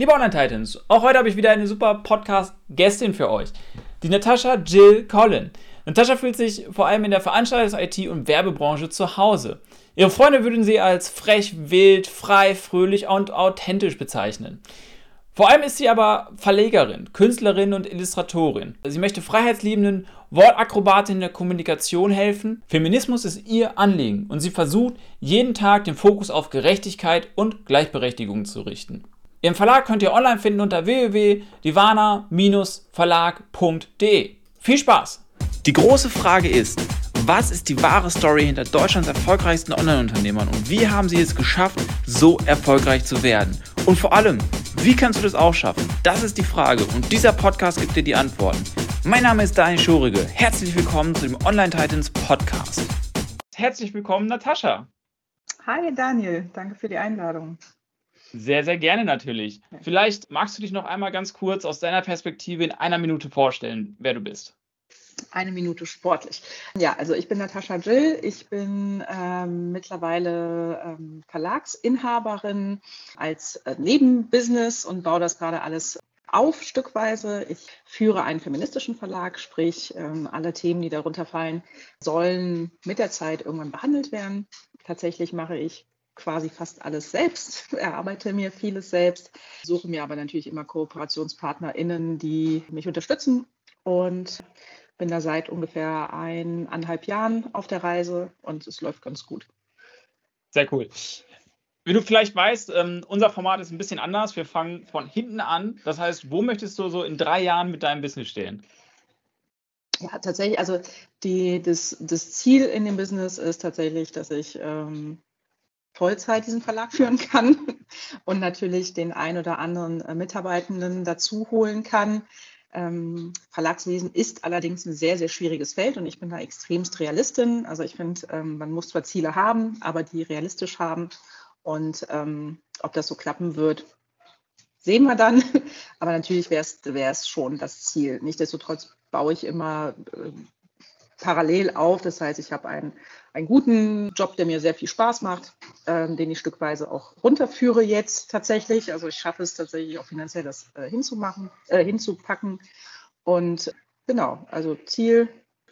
Liebe Online-Titans, auch heute habe ich wieder eine super Podcast-Gästin für euch. Die Natascha Jill Collin. Natascha fühlt sich vor allem in der Veranstaltungs-IT- und Werbebranche zu Hause. Ihre Freunde würden sie als frech, wild, frei, fröhlich und authentisch bezeichnen. Vor allem ist sie aber Verlegerin, Künstlerin und Illustratorin. Sie möchte freiheitsliebenden Wortakrobatinnen in der Kommunikation helfen. Feminismus ist ihr Anliegen und sie versucht, jeden Tag den Fokus auf Gerechtigkeit und Gleichberechtigung zu richten. Ihren Verlag könnt ihr online finden unter www.divana-verlag.de. Viel Spaß! Die große Frage ist, was ist die wahre Story hinter Deutschlands erfolgreichsten Online-Unternehmern und wie haben sie es geschafft, so erfolgreich zu werden? Und vor allem, wie kannst du das auch schaffen? Das ist die Frage und dieser Podcast gibt dir die Antworten. Mein Name ist Daniel Schorige. Herzlich willkommen zu dem Online Titans Podcast. Herzlich willkommen, Natascha. Hi Daniel, danke für die Einladung. Sehr, sehr gerne natürlich. Vielleicht magst du dich noch einmal ganz kurz aus deiner Perspektive in einer Minute vorstellen, wer du bist. Eine Minute sportlich. Ja, also ich bin Natascha Jill. Ich bin ähm, mittlerweile ähm, Verlagsinhaberin als äh, Nebenbusiness und baue das gerade alles auf stückweise. Ich führe einen feministischen Verlag, sprich ähm, alle Themen, die darunter fallen, sollen mit der Zeit irgendwann behandelt werden. Tatsächlich mache ich quasi fast alles selbst, erarbeite mir vieles selbst, suche mir aber natürlich immer KooperationspartnerInnen, die mich unterstützen und bin da seit ungefähr eineinhalb Jahren auf der Reise und es läuft ganz gut. Sehr cool. Wie du vielleicht weißt, ähm, unser Format ist ein bisschen anders. Wir fangen von hinten an. Das heißt, wo möchtest du so in drei Jahren mit deinem Business stehen? Ja, tatsächlich, also die, das, das Ziel in dem Business ist tatsächlich, dass ich ähm, Vollzeit diesen Verlag führen kann und natürlich den ein oder anderen äh, Mitarbeitenden dazu holen kann. Ähm, Verlagswesen ist allerdings ein sehr, sehr schwieriges Feld und ich bin da extremst Realistin. Also ich finde, ähm, man muss zwar Ziele haben, aber die realistisch haben. Und ähm, ob das so klappen wird, sehen wir dann. Aber natürlich wäre es schon das Ziel. Nichtsdestotrotz baue ich immer äh, parallel auf. Das heißt, ich habe einen, einen guten Job, der mir sehr viel Spaß macht, ähm, den ich stückweise auch runterführe jetzt tatsächlich. Also ich schaffe es tatsächlich auch finanziell, das äh, hinzumachen, äh, hinzupacken. Und genau, also Ziel,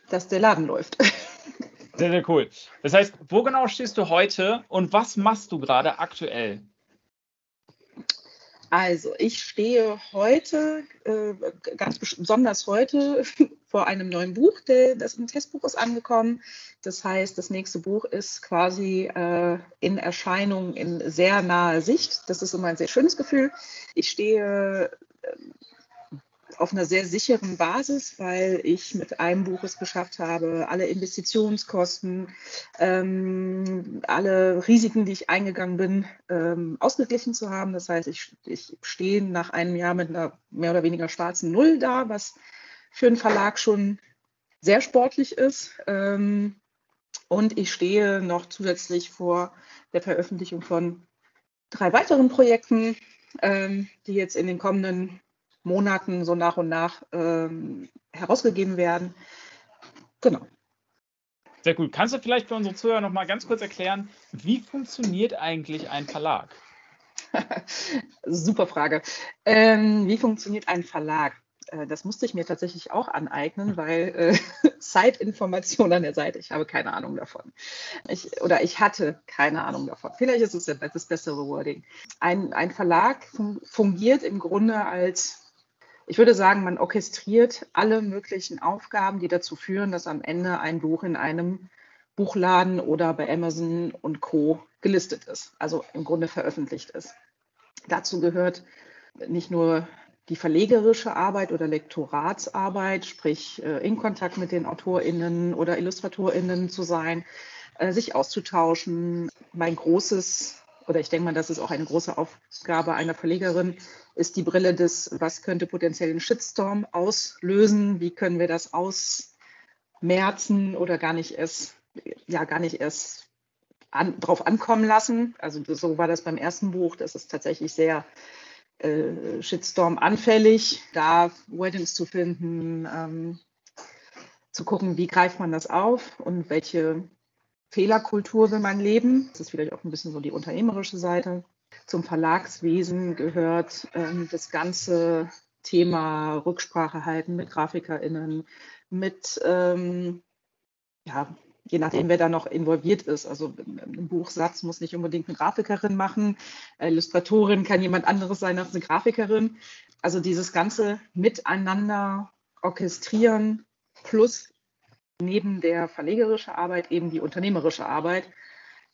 dass der Laden läuft. Sehr, sehr cool. Das heißt, wo genau stehst du heute und was machst du gerade aktuell? Also, ich stehe heute, äh, ganz besonders heute, vor einem neuen Buch. Der, das ein Testbuch ist angekommen. Das heißt, das nächste Buch ist quasi äh, in Erscheinung in sehr naher Sicht. Das ist immer ein sehr schönes Gefühl. Ich stehe äh, auf einer sehr sicheren Basis, weil ich mit einem Buch es geschafft habe, alle Investitionskosten, ähm, alle Risiken, die ich eingegangen bin, ähm, ausgeglichen zu haben. Das heißt, ich, ich stehe nach einem Jahr mit einer mehr oder weniger schwarzen Null da, was für einen Verlag schon sehr sportlich ist. Ähm, und ich stehe noch zusätzlich vor der Veröffentlichung von drei weiteren Projekten, ähm, die jetzt in den kommenden Monaten so nach und nach ähm, herausgegeben werden. Genau. Sehr gut. Kannst du vielleicht für unsere Zuhörer noch mal ganz kurz erklären, wie funktioniert eigentlich ein Verlag? Super Frage. Ähm, wie funktioniert ein Verlag? Äh, das musste ich mir tatsächlich auch aneignen, weil äh, Zeitinformation an der Seite, ich habe keine Ahnung davon. Ich, oder ich hatte keine Ahnung davon. Vielleicht ist es das bessere Wording. Ein, ein Verlag fungiert im Grunde als ich würde sagen, man orchestriert alle möglichen Aufgaben, die dazu führen, dass am Ende ein Buch in einem Buchladen oder bei Amazon und Co. gelistet ist, also im Grunde veröffentlicht ist. Dazu gehört nicht nur die verlegerische Arbeit oder Lektoratsarbeit, sprich äh, in Kontakt mit den AutorInnen oder IllustratorInnen zu sein, äh, sich auszutauschen. Mein großes oder ich denke mal, das ist auch eine große Aufgabe einer Verlegerin, ist die Brille des, was könnte potenziell einen Shitstorm auslösen, wie können wir das ausmerzen oder gar nicht erst, ja, gar nicht erst an, drauf ankommen lassen. Also so war das beim ersten Buch, das ist tatsächlich sehr äh, Shitstorm anfällig, da Weddings zu finden, ähm, zu gucken, wie greift man das auf und welche Fehlerkultur will man leben. Das ist vielleicht auch ein bisschen so die unternehmerische Seite. zum Verlagswesen gehört ähm, das ganze Thema Rücksprache halten mit GrafikerInnen, mit, ähm, ja, je nachdem, wer da noch involviert ist. Also ein Buchsatz muss nicht unbedingt eine Grafikerin machen, Illustratorin kann jemand anderes sein als eine Grafikerin. Also dieses ganze Miteinander orchestrieren plus neben der verlegerischen Arbeit eben die unternehmerische Arbeit.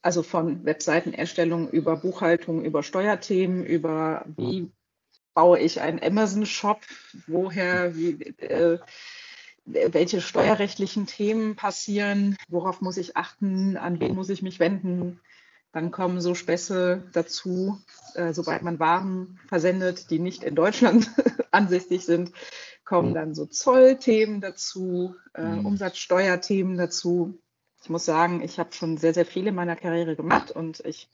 Also von Webseitenerstellung über Buchhaltung, über Steuerthemen, über wie baue ich einen Amazon-Shop, woher, wie, äh, welche steuerrechtlichen Themen passieren, worauf muss ich achten, an wen muss ich mich wenden. Dann kommen so Späße dazu, äh, sobald man Waren versendet, die nicht in Deutschland ansässig sind, kommen dann so Zollthemen dazu, äh. Umsatzsteuerthemen dazu. Ich muss sagen, ich habe schon sehr, sehr viel in meiner Karriere gemacht und ich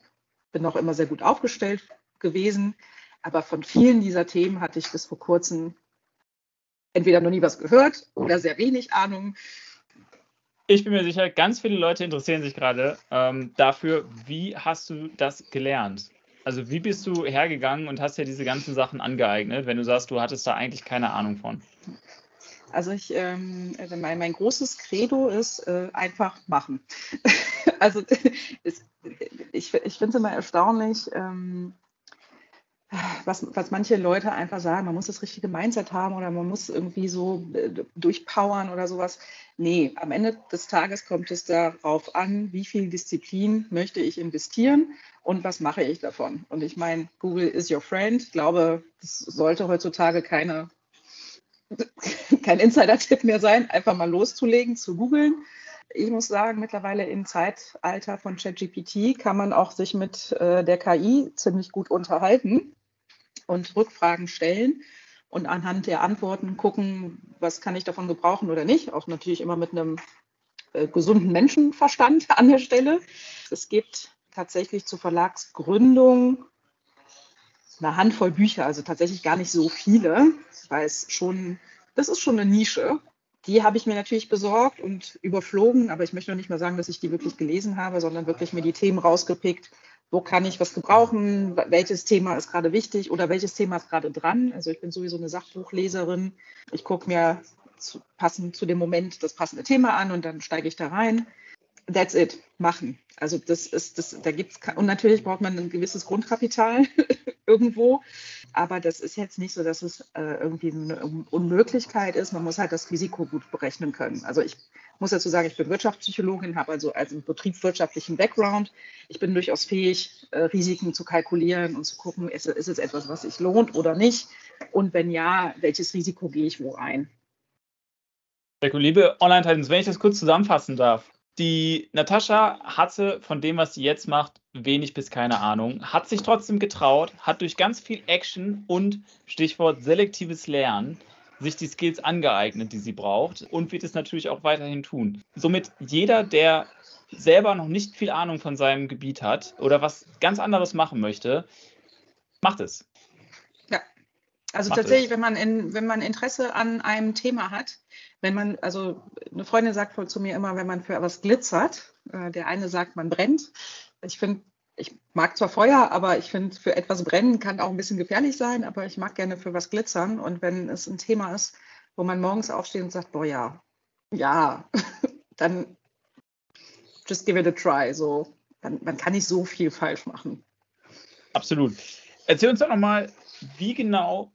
bin auch immer sehr gut aufgestellt gewesen. Aber von vielen dieser Themen hatte ich bis vor kurzem entweder noch nie was gehört oder sehr wenig Ahnung. Ich bin mir sicher, ganz viele Leute interessieren sich gerade ähm, dafür, wie hast du das gelernt? Also wie bist du hergegangen und hast dir diese ganzen Sachen angeeignet, wenn du sagst, du hattest da eigentlich keine Ahnung von? Also ich, ähm, also mein, mein großes Credo ist äh, einfach machen. also es, ich, ich finde es immer erstaunlich, ähm, was, was manche Leute einfach sagen, man muss das richtige Mindset haben oder man muss irgendwie so äh, durchpowern oder sowas. Nee, am Ende des Tages kommt es darauf an, wie viel Disziplin möchte ich investieren und was mache ich davon. Und ich meine, Google is your friend. Ich glaube, das sollte heutzutage keine, kein Insider-Tipp mehr sein, einfach mal loszulegen, zu googeln. Ich muss sagen, mittlerweile im Zeitalter von ChatGPT kann man auch sich mit äh, der KI ziemlich gut unterhalten und Rückfragen stellen und anhand der Antworten gucken, was kann ich davon gebrauchen oder nicht. Auch natürlich immer mit einem äh, gesunden Menschenverstand an der Stelle. Es gibt tatsächlich zur Verlagsgründung eine Handvoll Bücher, also tatsächlich gar nicht so viele, weil es schon, das ist schon eine Nische. Die habe ich mir natürlich besorgt und überflogen, aber ich möchte noch nicht mal sagen, dass ich die wirklich gelesen habe, sondern wirklich mir die Themen rausgepickt, wo kann ich was gebrauchen, welches Thema ist gerade wichtig oder welches Thema ist gerade dran. Also ich bin sowieso eine Sachbuchleserin. Ich gucke mir zu, passend zu dem Moment das passende Thema an und dann steige ich da rein. That's it, machen. Also das ist, das, da gibt's und natürlich braucht man ein gewisses Grundkapital irgendwo, aber das ist jetzt nicht so, dass es äh, irgendwie eine Unmöglichkeit ist. Man muss halt das Risiko gut berechnen können. Also ich muss dazu sagen, ich bin Wirtschaftspsychologin, habe also als betriebswirtschaftlichen Background. Ich bin durchaus fähig, äh, Risiken zu kalkulieren und zu gucken, ist, ist es etwas, was sich lohnt oder nicht? Und wenn ja, welches Risiko gehe ich wo ein? Liebe Online-Titans, wenn ich das kurz zusammenfassen darf. Die Natascha hatte von dem, was sie jetzt macht, wenig bis keine Ahnung, hat sich trotzdem getraut, hat durch ganz viel Action und Stichwort selektives Lernen sich die Skills angeeignet, die sie braucht und wird es natürlich auch weiterhin tun. Somit jeder, der selber noch nicht viel Ahnung von seinem Gebiet hat oder was ganz anderes machen möchte, macht es. Ja, also macht tatsächlich, es. wenn man, in, wenn man Interesse an einem Thema hat, wenn man, also eine Freundin sagt voll zu mir immer, wenn man für etwas glitzert, äh, der eine sagt, man brennt. Ich finde, ich mag zwar Feuer, aber ich finde, für etwas brennen kann auch ein bisschen gefährlich sein, aber ich mag gerne für was glitzern. Und wenn es ein Thema ist, wo man morgens aufsteht und sagt, boah ja, ja, dann just give it a try. So, man, man kann nicht so viel falsch machen. Absolut. Erzähl uns doch nochmal, wie genau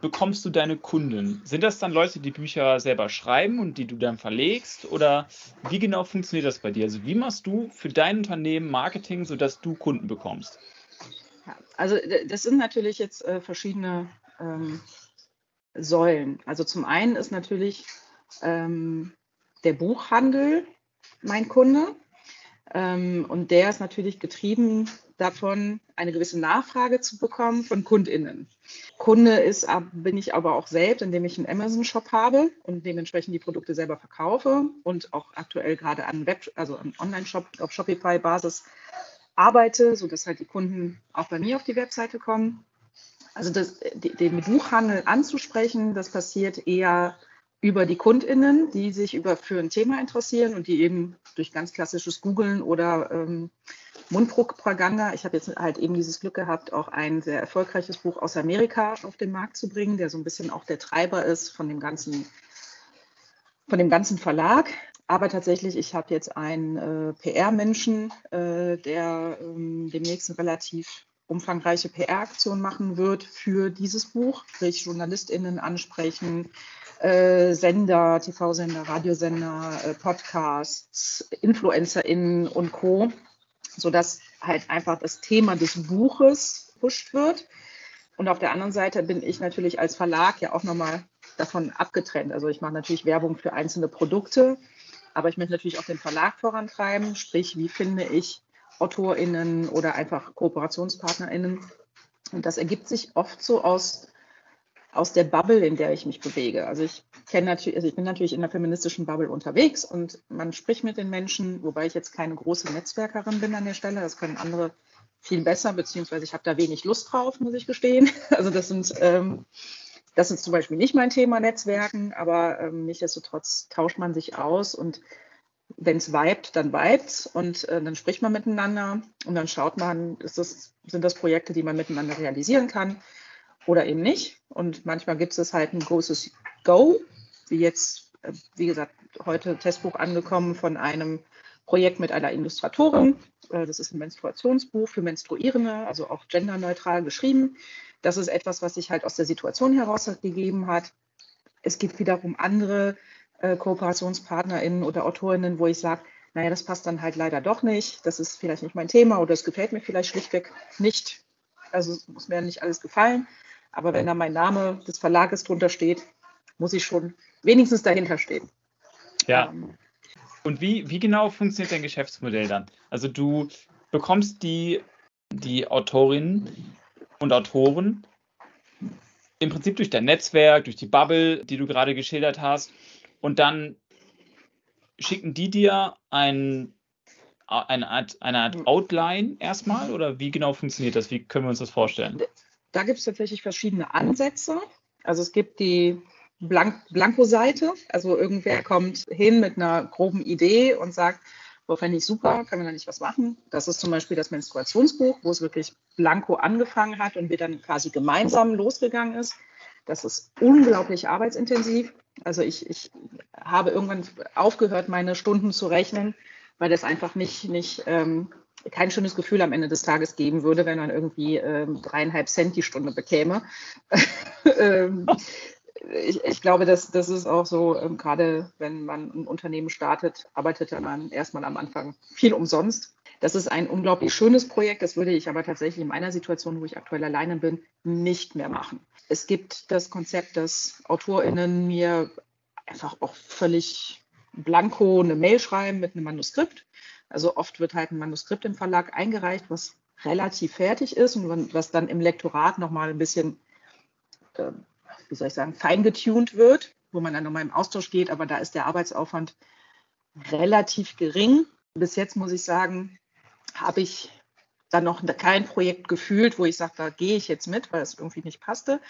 bekommst du deine Kunden? Sind das dann Leute, die Bücher selber schreiben und die du dann verlegst? Oder wie genau funktioniert das bei dir? Also wie machst du für dein Unternehmen Marketing, sodass du Kunden bekommst? Ja, also das sind natürlich jetzt äh, verschiedene ähm, Säulen. Also zum einen ist natürlich ähm, der Buchhandel mein Kunde. Ähm, und der ist natürlich getrieben davon, eine gewisse Nachfrage zu bekommen von KundInnen. Kunde ist, bin ich aber auch selbst, indem ich einen Amazon-Shop habe und dementsprechend die Produkte selber verkaufe und auch aktuell gerade an Web, also an Online-Shop auf Shopify-Basis arbeite, sodass halt die Kunden auch bei mir auf die Webseite kommen. Also das, den Buchhandel anzusprechen, das passiert eher über die KundInnen, die sich über, für ein Thema interessieren und die eben durch ganz klassisches Googlen oder ähm, Mundpropaganda. Ich habe jetzt halt eben dieses Glück gehabt, auch ein sehr erfolgreiches Buch aus Amerika auf den Markt zu bringen, der so ein bisschen auch der Treiber ist von dem ganzen, von dem ganzen Verlag. Aber tatsächlich, ich habe jetzt einen äh, PR-Menschen, äh, der ähm, demnächst eine relativ umfangreiche PR-Aktion machen wird für dieses Buch, sprich JournalistInnen ansprechen, äh, Sender, TV-Sender, Radiosender, äh, Podcasts, InfluencerInnen und Co., sodass halt einfach das Thema des Buches pusht wird. Und auf der anderen Seite bin ich natürlich als Verlag ja auch nochmal davon abgetrennt. Also ich mache natürlich Werbung für einzelne Produkte, aber ich möchte natürlich auch den Verlag vorantreiben, sprich, wie finde ich AutorInnen oder einfach KooperationspartnerInnen. Und das ergibt sich oft so aus aus der Bubble, in der ich mich bewege. Also ich kenne natürlich, also ich bin natürlich in der feministischen Bubble unterwegs und man spricht mit den Menschen, wobei ich jetzt keine große Netzwerkerin bin an der Stelle. Das können andere viel besser, beziehungsweise ich habe da wenig Lust drauf, muss ich gestehen. Also das sind, ähm, das ist zum Beispiel nicht mein Thema Netzwerken, aber ähm, nichtsdestotrotz tauscht man sich aus und wenn es vibet, dann vibet und äh, dann spricht man miteinander und dann schaut man, das, sind das Projekte, die man miteinander realisieren kann oder eben nicht. Und manchmal gibt es halt ein großes Go, wie jetzt, äh, wie gesagt, heute Testbuch angekommen von einem Projekt mit einer Illustratorin. Äh, das ist ein Menstruationsbuch für Menstruierende, also auch genderneutral geschrieben. Das ist etwas, was sich halt aus der Situation heraus gegeben hat. Es gibt wiederum andere äh, KooperationspartnerInnen oder AutorInnen, wo ich sage, naja, das passt dann halt leider doch nicht. Das ist vielleicht nicht mein Thema oder es gefällt mir vielleicht schlichtweg nicht. Also muss mir nicht alles gefallen. Aber wenn da mein Name des Verlages drunter steht, muss ich schon wenigstens dahinter stehen. Ja. Ähm, und wie, wie genau funktioniert dein Geschäftsmodell dann? Also du bekommst die, die Autorinnen und Autoren im Prinzip durch dein Netzwerk, durch die Bubble, die du gerade geschildert hast, und dann schicken die dir ein, eine, Art, eine Art hm. Outline erstmal oder wie genau funktioniert das? Wie können wir uns das vorstellen? Da gibt es tatsächlich verschiedene Ansätze. Also es gibt die Blank Blanko-Seite. Also irgendwer kommt hin mit einer groben Idee und sagt, wo fände ich super, können wir da nicht was machen? Das ist zum Beispiel das Menstruationsbuch, wo es wirklich blanko angefangen hat und wir dann quasi gemeinsam losgegangen ist. Das ist unglaublich arbeitsintensiv. Also ich, ich habe irgendwann aufgehört, meine Stunden zu rechnen, weil das einfach nicht, nicht ähm, kein schönes Gefühl am Ende des Tages geben würde, wenn man irgendwie ähm, dreieinhalb Cent die Stunde bekäme. ähm, ich, ich, glaube, dass das ist auch so, ähm, gerade wenn man ein Unternehmen startet, arbeitet man erstmal am Anfang viel umsonst. Das ist ein unglaublich schönes Projekt. Das würde ich aber tatsächlich in meiner Situation, wo ich aktuell alleine bin, nicht mehr machen. Es gibt das Konzept, dass AutorInnen mir einfach auch völlig blanko eine Mail schreiben mit einem Manuskript also oft wird halt ein Manuskript im Verlag eingereicht, was relativ fertig ist und was dann im Lektorat nochmal ein bisschen, äh, wie soll ich sagen, feingetuned wird, wo man dann nochmal im Austausch geht, aber da ist der Arbeitsaufwand relativ gering. Bis jetzt muss ich sagen, habe ich dann noch kein Projekt gefühlt, wo ich sage, da gehe ich jetzt mit, weil es irgendwie nicht passte.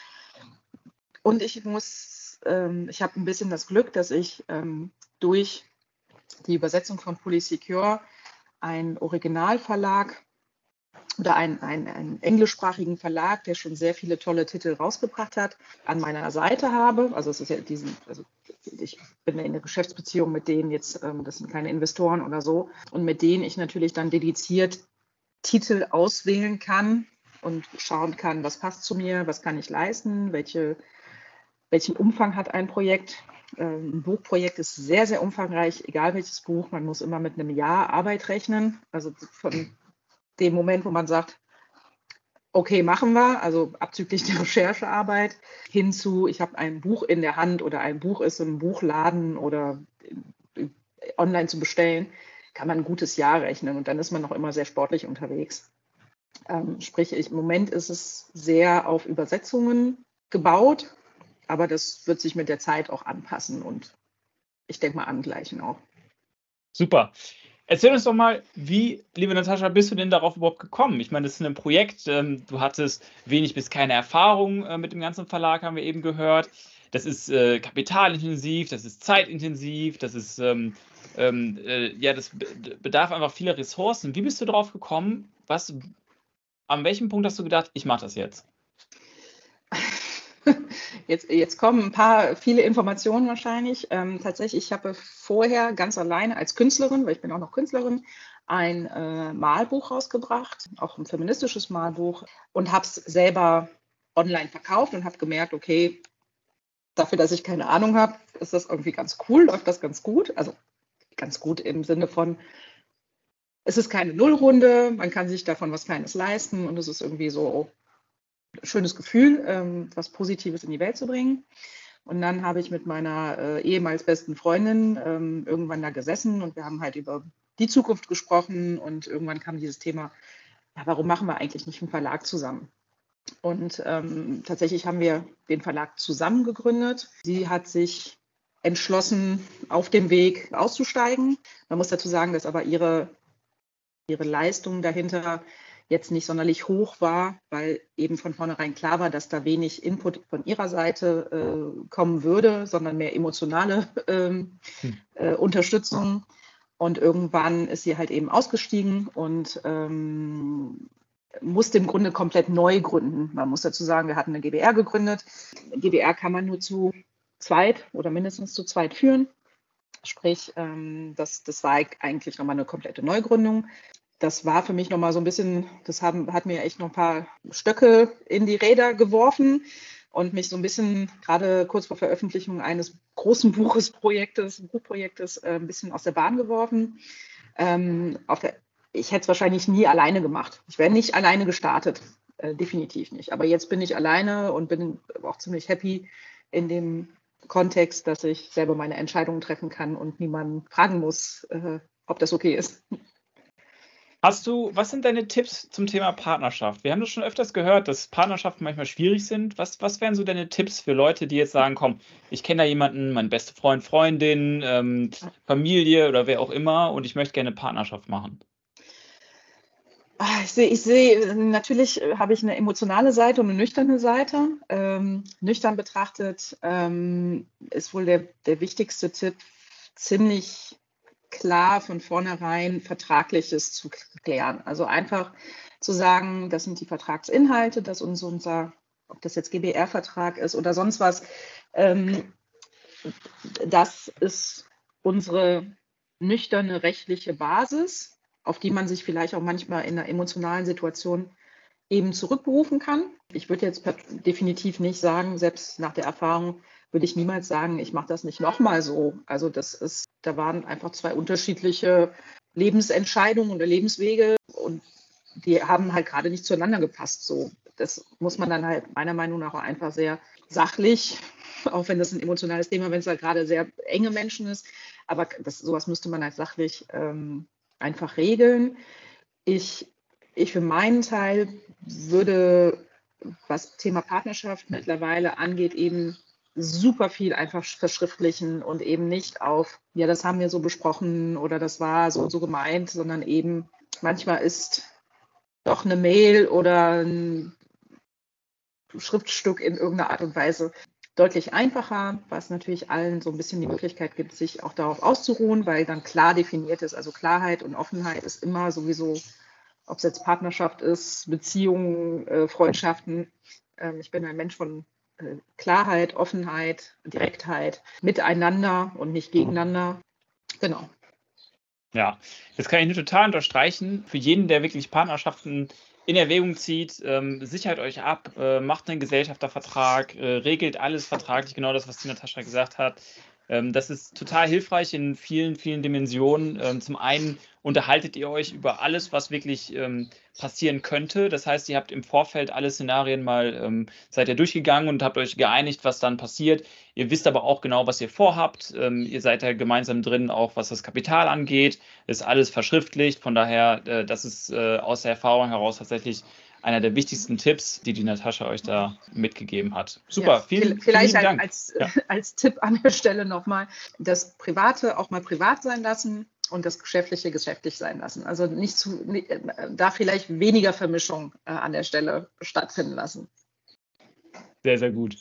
Und ich muss, ähm, ich habe ein bisschen das Glück, dass ich ähm, durch die Übersetzung von Polysecure, ein Originalverlag oder einen, einen, englischsprachigen Verlag, der schon sehr viele tolle Titel rausgebracht hat, an meiner Seite habe. Also es ist ja diesen, also ich bin in der Geschäftsbeziehung mit denen jetzt, ähm, das sind keine Investoren oder so, und mit denen ich natürlich dann dediziert Titel auswählen kann und schauen kann, was passt zu mir, was kann ich leisten, welche, welchen Umfang hat ein Projekt ein Buchprojekt ist sehr, sehr umfangreich, egal welches Buch. Man muss immer mit einem Jahr Arbeit rechnen. Also von dem Moment, wo man sagt, okay, machen wir, also abzüglich der Recherchearbeit, hin zu, ich habe ein Buch in der Hand oder ein Buch ist im Buchladen oder online zu bestellen, kann man ein gutes Jahr rechnen und dann ist man noch immer sehr sportlich unterwegs. Ähm, sprich, ich, im Moment ist es sehr auf Übersetzungen gebaut aber das wird sich mit der Zeit auch anpassen und ich denke mal angleichen auch. Super. Erzähl uns doch mal, wie, liebe Natascha, bist du denn darauf überhaupt gekommen? Ich meine, das ist ein Projekt, ähm, du hattest wenig bis keine Erfahrung äh, mit dem ganzen Verlag, haben wir eben gehört. das ist äh, kapitalintensiv, das ist zeitintensiv, das ist, ähm, ähm, äh, ja, das bedarf einfach vieler Ressourcen. Wie bist du darauf gekommen? Was, an welchem Punkt hast du gedacht, ich mache das jetzt? Jetzt, jetzt kommen ein paar, viele Informationen wahrscheinlich. Ähm, tatsächlich, ich habe vorher ganz alleine als Künstlerin, weil ich bin auch noch Künstlerin, ein äh, Malbuch rausgebracht, auch ein feministisches Malbuch und habe es selber online verkauft und habe gemerkt, okay, dafür, dass ich keine Ahnung habe, ist das irgendwie ganz cool, läuft das ganz gut. Also ganz gut im Sinne von, es ist keine Nullrunde, man kann sich davon was Kleines leisten und es ist irgendwie so schönes Gefühl, ähm, was Positives in die Welt zu bringen. Und dann habe ich mit meiner äh, ehemals besten Freundin ähm, irgendwann da gesessen und wir haben halt über die Zukunft gesprochen und irgendwann kam dieses Thema, ja, warum machen wir eigentlich nicht einen Verlag zusammen? Und ähm, tatsächlich haben wir den Verlag zusammen gegründet. Sie hat sich entschlossen, auf dem Weg auszusteigen. Man muss dazu sagen, dass aber ihre, ihre Leistung dahinter jetzt nicht sonderlich hoch war, weil eben von vornherein klar war, dass da wenig Input von ihrer Seite äh, kommen würde, sondern mehr emotionale ähm, hm. äh, Unterstützung. Und irgendwann ist sie halt eben ausgestiegen und ähm, musste im Grunde komplett neu gründen. Man muss dazu sagen, wir hatten eine GBR gegründet. GBR kann man nur zu zweit oder mindestens zu zweit führen. Sprich, ähm, das, das war eigentlich nochmal eine komplette Neugründung. Das war für mich nochmal so ein bisschen, das haben, hat mir echt noch ein paar Stöcke in die Räder geworfen und mich so ein bisschen gerade kurz vor Veröffentlichung eines großen Buches, Projektes, Buchprojektes äh, ein bisschen aus der Bahn geworfen. Ähm, der, ich hätte es wahrscheinlich nie alleine gemacht. Ich wäre nicht alleine gestartet, äh, definitiv nicht. Aber jetzt bin ich alleine und bin auch ziemlich happy in dem Kontext, dass ich selber meine Entscheidungen treffen kann und niemanden fragen muss, äh, ob das okay ist. Hast du, was sind deine Tipps zum Thema Partnerschaft? Wir haben das schon öfters gehört, dass Partnerschaften manchmal schwierig sind. Was, was wären so deine Tipps für Leute, die jetzt sagen, komm, ich kenne da jemanden, mein bester Freund, Freundin, ähm, Familie oder wer auch immer und ich möchte gerne Partnerschaft machen? Ah, ich sehe, ich sehe, natürlich habe ich eine emotionale Seite und eine nüchterne Seite. Ähm, nüchtern betrachtet ähm, ist wohl der, der wichtigste Tipp, ziemlich klar von vornherein Vertragliches zu klären. Also einfach zu sagen, das sind die Vertragsinhalte, dass uns unser, ob das jetzt GBR-Vertrag ist oder sonst was, ähm, das ist unsere nüchterne rechtliche Basis, auf die man sich vielleicht auch manchmal in einer emotionalen Situation eben zurückberufen kann. Ich würde jetzt definitiv nicht sagen, selbst nach der Erfahrung, würde ich niemals sagen, ich mache das nicht nochmal so. Also das ist, da waren einfach zwei unterschiedliche Lebensentscheidungen oder Lebenswege und die haben halt gerade nicht zueinander gepasst. So, das muss man dann halt meiner Meinung nach auch einfach sehr sachlich, auch wenn das ein emotionales Thema, wenn es halt gerade sehr enge Menschen ist, aber das, sowas müsste man halt sachlich ähm, einfach regeln. Ich, ich für meinen Teil würde, was Thema Partnerschaft mittlerweile angeht, eben super viel einfach verschriftlichen und eben nicht auf, ja, das haben wir so besprochen oder das war so und so gemeint, sondern eben manchmal ist doch eine Mail oder ein Schriftstück in irgendeiner Art und Weise deutlich einfacher, was natürlich allen so ein bisschen die Möglichkeit gibt, sich auch darauf auszuruhen, weil dann klar definiert ist. Also Klarheit und Offenheit ist immer sowieso, ob es jetzt Partnerschaft ist, Beziehungen, äh, Freundschaften. Ähm, ich bin ein Mensch von Klarheit, Offenheit, Direktheit miteinander und nicht gegeneinander. Genau. Ja, das kann ich nur total unterstreichen. Für jeden, der wirklich Partnerschaften in Erwägung zieht, ähm, sichert euch ab, äh, macht einen Gesellschaftervertrag, äh, regelt alles vertraglich, genau das, was die Natascha gesagt hat. Ähm, das ist total hilfreich in vielen, vielen Dimensionen. Ähm, zum einen unterhaltet ihr euch über alles, was wirklich ähm, passieren könnte. Das heißt, ihr habt im Vorfeld alle Szenarien mal, seid ihr durchgegangen und habt euch geeinigt, was dann passiert. Ihr wisst aber auch genau, was ihr vorhabt. Ihr seid da gemeinsam drin, auch was das Kapital angeht. Ist alles verschriftlicht. Von daher, äh, das ist äh, aus der Erfahrung heraus tatsächlich einer der wichtigsten Tipps, die die Natascha euch da mitgegeben hat. Super, ja, vielen, vielleicht vielen Dank. Als, ja. als Tipp an der Stelle nochmal, das Private auch mal privat sein lassen und das Geschäftliche geschäftlich sein lassen. Also nicht zu, da vielleicht weniger Vermischung äh, an der Stelle stattfinden lassen. Sehr, sehr gut.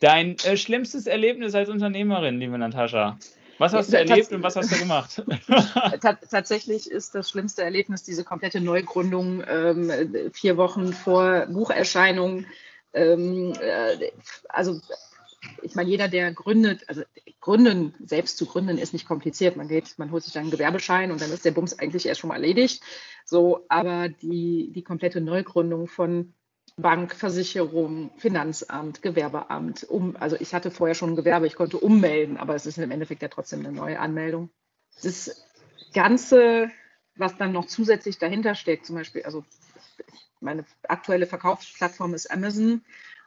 Dein äh, schlimmstes Erlebnis als Unternehmerin, liebe Natascha? Was hast du erlebt und was hast du gemacht? Tatsächlich ist das schlimmste Erlebnis diese komplette Neugründung ähm, vier Wochen vor Bucherscheinung. Ähm, äh, also ich meine, jeder, der gründet, also gründen, selbst zu gründen, ist nicht kompliziert. Man geht, man holt sich dann einen Gewerbeschein und dann ist der Bums eigentlich erst schon mal erledigt. So, aber die, die komplette Neugründung von Bank, Versicherung, Finanzamt, Gewerbeamt, um, also ich hatte vorher schon ein Gewerbe, ich konnte ummelden, aber es ist im Endeffekt ja trotzdem eine neue Anmeldung. Das Ganze, was dann noch zusätzlich dahinter steckt, zum Beispiel, also meine aktuelle Verkaufsplattform ist Amazon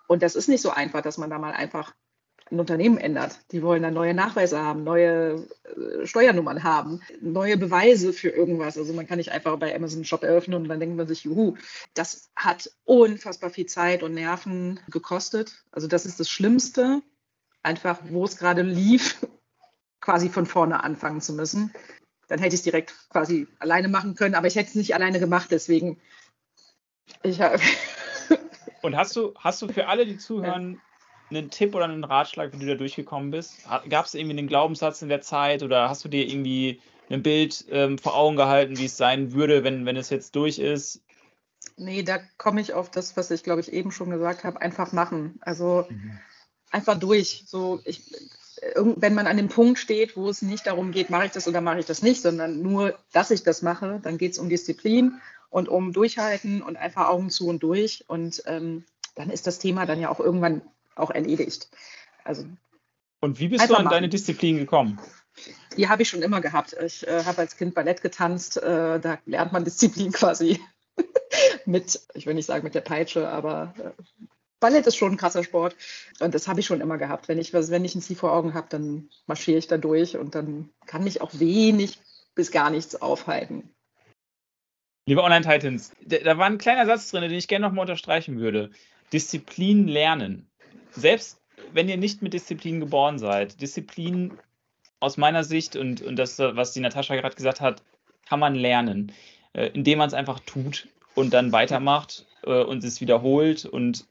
und das ist nicht so einfach, dass man da mal einfach ein Unternehmen ändert. Die wollen dann neue Nachweise haben, neue äh, Steuernummern haben, neue Beweise für irgendwas. Also man kann nicht einfach bei Amazon einen Shop eröffnen und dann denkt man sich, juhu, das hat unfassbar viel Zeit und Nerven gekostet. Also das ist das Schlimmste, einfach wo es gerade lief, quasi von vorne anfangen zu müssen. Dann hätte ich es direkt quasi alleine machen können, aber ich hätte es nicht alleine gemacht, deswegen ich habe und hast du, hast du für alle, die zuhören, einen Tipp oder einen Ratschlag, wie du da durchgekommen bist? Gab es irgendwie einen Glaubenssatz in der Zeit oder hast du dir irgendwie ein Bild ähm, vor Augen gehalten, wie es sein würde, wenn, wenn es jetzt durch ist? Nee, da komme ich auf das, was ich glaube ich eben schon gesagt habe, einfach machen. Also mhm. einfach durch. So, ich, wenn man an dem Punkt steht, wo es nicht darum geht, mache ich das oder mache ich das nicht, sondern nur, dass ich das mache, dann geht es um Disziplin und um Durchhalten und einfach Augen zu und durch. Und ähm, dann ist das Thema dann ja auch irgendwann auch erledigt. Also, und wie bist du an machen. deine Disziplin gekommen? Die habe ich schon immer gehabt. Ich äh, habe als Kind Ballett getanzt. Äh, da lernt man Disziplin quasi mit, ich will nicht sagen mit der Peitsche, aber äh, Ballett ist schon ein krasser Sport. Und das habe ich schon immer gehabt. Wenn ich, wenn ich ein Ziel vor Augen habe, dann marschiere ich da durch und dann kann mich auch wenig bis gar nichts aufhalten. Liebe Online-Titans, da war ein kleiner Satz drin, den ich gerne nochmal unterstreichen würde. Disziplin lernen. Selbst wenn ihr nicht mit Disziplin geboren seid, Disziplin aus meiner Sicht und, und das, was die Natascha gerade gesagt hat, kann man lernen, äh, indem man es einfach tut und dann weitermacht äh, und es wiederholt und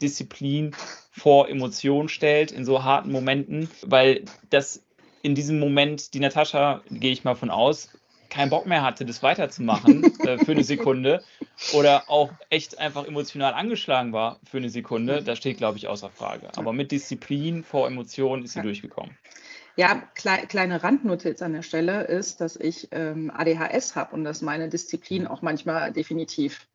Disziplin vor Emotion stellt in so harten Momenten, weil das in diesem Moment, die Natascha, gehe ich mal von aus, keinen Bock mehr hatte, das weiterzumachen äh, für eine Sekunde oder auch echt einfach emotional angeschlagen war für eine Sekunde, das steht, glaube ich, außer Frage. Aber mit Disziplin vor Emotionen ist sie ja. durchgekommen. Ja, klei kleine Randnotiz an der Stelle ist, dass ich ähm, ADHS habe und dass meine Disziplin auch manchmal definitiv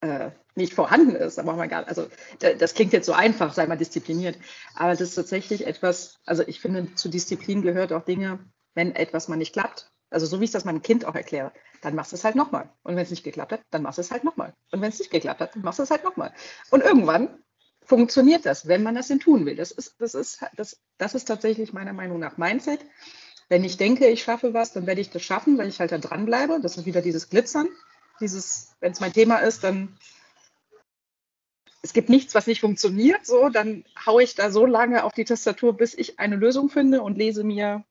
äh, nicht vorhanden ist. Aber man gar, also das klingt jetzt so einfach, sei mal diszipliniert. Aber das ist tatsächlich etwas, also ich finde, zu Disziplin gehört auch Dinge, wenn etwas mal nicht klappt, also so wie ich das meinem Kind auch erkläre, dann machst du es halt nochmal. Und wenn es nicht geklappt hat, dann machst du es halt nochmal. Und wenn es nicht geklappt hat, dann machst du es halt nochmal. Und irgendwann funktioniert das, wenn man das denn tun will. Das ist, das ist, das, das ist tatsächlich meiner Meinung nach Mindset. Wenn ich denke, ich schaffe was, dann werde ich das schaffen, weil ich halt da dranbleibe. Das ist wieder dieses Glitzern. Dieses, wenn es mein Thema ist, dann es gibt nichts, was nicht funktioniert, so, dann haue ich da so lange auf die Tastatur, bis ich eine Lösung finde und lese mir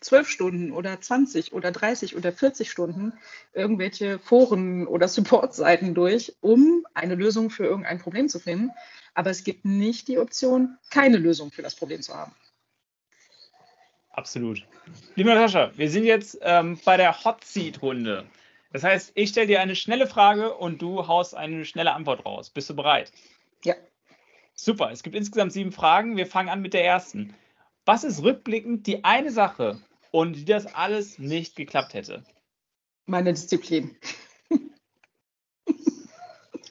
zwölf Stunden oder 20 oder 30 oder 40 Stunden irgendwelche Foren oder Supportseiten durch, um eine Lösung für irgendein Problem zu finden. Aber es gibt nicht die Option, keine Lösung für das Problem zu haben. Absolut. Liebe Natascha, wir sind jetzt ähm, bei der Hot Seat Runde. Das heißt, ich stelle dir eine schnelle Frage und du haust eine schnelle Antwort raus. Bist du bereit? Ja. Super. Es gibt insgesamt sieben Fragen. Wir fangen an mit der ersten. Was ist rückblickend die eine Sache, und wie das alles nicht geklappt hätte? Meine Disziplin.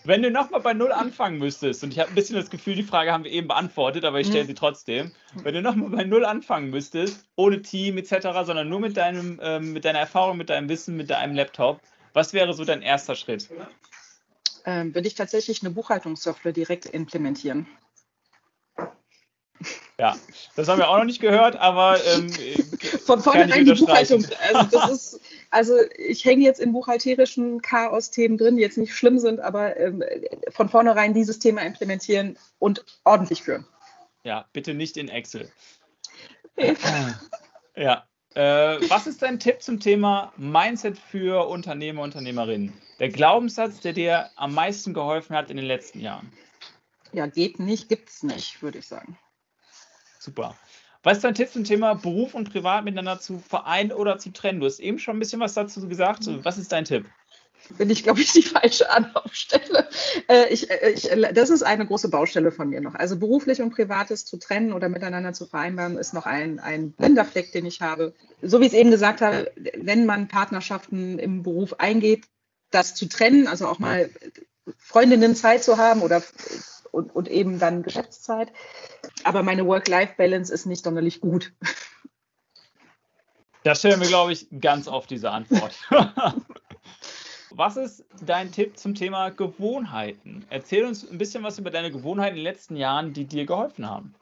Wenn du nochmal bei Null anfangen müsstest, und ich habe ein bisschen das Gefühl, die Frage haben wir eben beantwortet, aber ich stelle mhm. sie trotzdem. Wenn du nochmal bei Null anfangen müsstest, ohne Team etc., sondern nur mit, deinem, ähm, mit deiner Erfahrung, mit deinem Wissen, mit deinem Laptop, was wäre so dein erster Schritt? Ähm, würde ich tatsächlich eine Buchhaltungssoftware direkt implementieren. Ja, das haben wir auch noch nicht gehört, aber ähm, von vornherein die Buchhaltung. Also das ist, also ich hänge jetzt in buchhalterischen Chaos-Themen drin, die jetzt nicht schlimm sind, aber ähm, von vornherein dieses Thema implementieren und ordentlich führen. Ja, bitte nicht in Excel. ja. Äh, was ist dein Tipp zum Thema Mindset für Unternehmer, Unternehmerinnen? Der Glaubenssatz, der dir am meisten geholfen hat in den letzten Jahren? Ja, geht nicht, gibt es nicht, würde ich sagen. Super. Was ist dein Tipp zum Thema Beruf und Privat miteinander zu vereinen oder zu trennen? Du hast eben schon ein bisschen was dazu gesagt. Was ist dein Tipp? bin ich, glaube ich, die falsche Anlaufstelle. Äh, ich, äh, ich, das ist eine große Baustelle von mir noch. Also beruflich und privates zu trennen oder miteinander zu vereinbaren, ist noch ein, ein Blinderfleck, den ich habe. So wie ich es eben gesagt habe, wenn man Partnerschaften im Beruf eingeht, das zu trennen, also auch mal Freundinnenzeit zu haben oder und, und eben dann Geschäftszeit. Aber meine Work-Life-Balance ist nicht sonderlich gut. Da stellen wir, glaube ich, ganz oft diese Antwort. Was ist dein Tipp zum Thema Gewohnheiten? Erzähl uns ein bisschen was über deine Gewohnheiten in den letzten Jahren, die dir geholfen haben.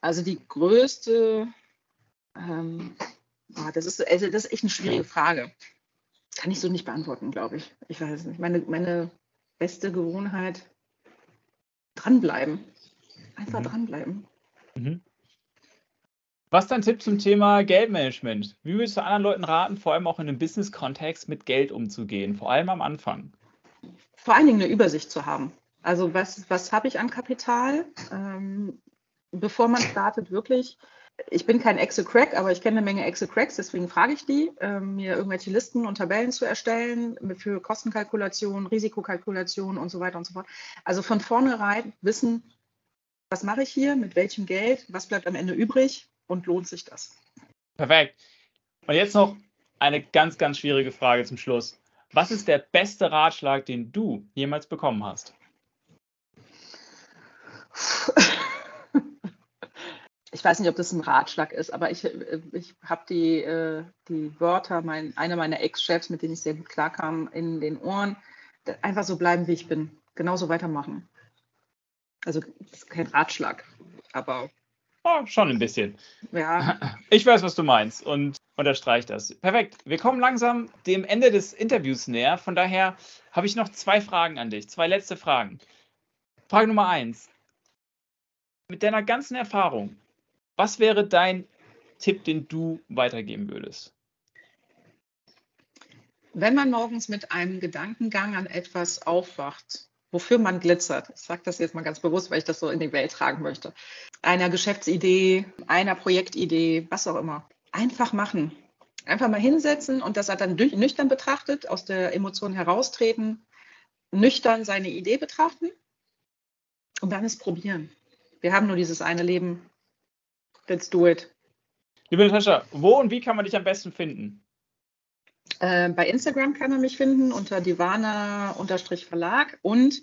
Also die größte, ähm, oh, das, ist, also das ist echt eine schwierige Frage. Kann ich so nicht beantworten, glaube ich. Ich weiß es nicht. Meine, meine beste Gewohnheit, dranbleiben. Einfach mhm. dranbleiben. Mhm. Was ist dein Tipp zum Thema Geldmanagement? Wie würdest du anderen Leuten raten, vor allem auch in einem Business-Kontext mit Geld umzugehen, vor allem am Anfang? Vor allen Dingen eine Übersicht zu haben. Also was, was habe ich an Kapital? Ähm, bevor man startet, wirklich. Ich bin kein Excel-Crack, aber ich kenne eine Menge Excel-Cracks, deswegen frage ich die, ähm, mir irgendwelche Listen und Tabellen zu erstellen für Kostenkalkulation, Risikokalkulation und so weiter und so fort. Also von vornherein wissen, was mache ich hier, mit welchem Geld, was bleibt am Ende übrig und lohnt sich das? Perfekt. Und jetzt noch eine ganz, ganz schwierige Frage zum Schluss. Was ist der beste Ratschlag, den du jemals bekommen hast? Ich weiß nicht, ob das ein Ratschlag ist, aber ich, ich habe die, äh, die Wörter mein, einer meiner Ex-Chefs, mit denen ich sehr gut klarkam, in den Ohren. Einfach so bleiben, wie ich bin. Genauso weitermachen. Also, das ist kein Ratschlag, aber Oh, schon ein bisschen. Ja. Ich weiß, was du meinst und unterstreiche das. Perfekt. Wir kommen langsam dem Ende des Interviews näher. Von daher habe ich noch zwei Fragen an dich, zwei letzte Fragen. Frage Nummer eins. Mit deiner ganzen Erfahrung, was wäre dein Tipp, den du weitergeben würdest? Wenn man morgens mit einem Gedankengang an etwas aufwacht, wofür man glitzert. Ich sage das jetzt mal ganz bewusst, weil ich das so in die Welt tragen möchte. Einer Geschäftsidee, einer Projektidee, was auch immer. Einfach machen. Einfach mal hinsetzen und das hat dann nüchtern betrachtet, aus der Emotion heraustreten, nüchtern seine Idee betrachten und dann es probieren. Wir haben nur dieses eine Leben. Let's do it. Liebe Natascha, wo und wie kann man dich am besten finden? Äh, bei Instagram kann man mich finden unter divana-verlag und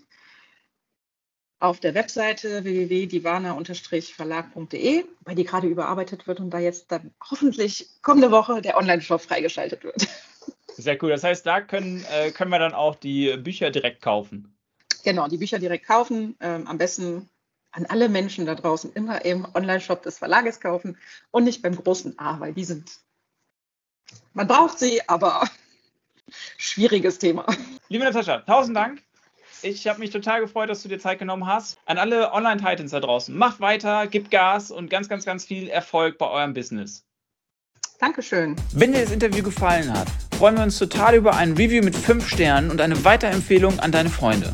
auf der Webseite www.divana-verlag.de, weil die gerade überarbeitet wird und da jetzt dann hoffentlich kommende Woche der Online-Shop freigeschaltet wird. Sehr cool. Das heißt, da können, äh, können wir dann auch die Bücher direkt kaufen. Genau, die Bücher direkt kaufen. Ähm, am besten an alle Menschen da draußen immer im Online-Shop des Verlages kaufen und nicht beim großen A, weil die sind man braucht sie, aber schwieriges Thema. Liebe Natascha, tausend Dank. Ich habe mich total gefreut, dass du dir Zeit genommen hast. An alle Online-Titans da draußen, macht weiter, gebt Gas und ganz, ganz, ganz viel Erfolg bei eurem Business. Dankeschön. Wenn dir das Interview gefallen hat, freuen wir uns total über ein Review mit 5 Sternen und eine Weiterempfehlung an deine Freunde.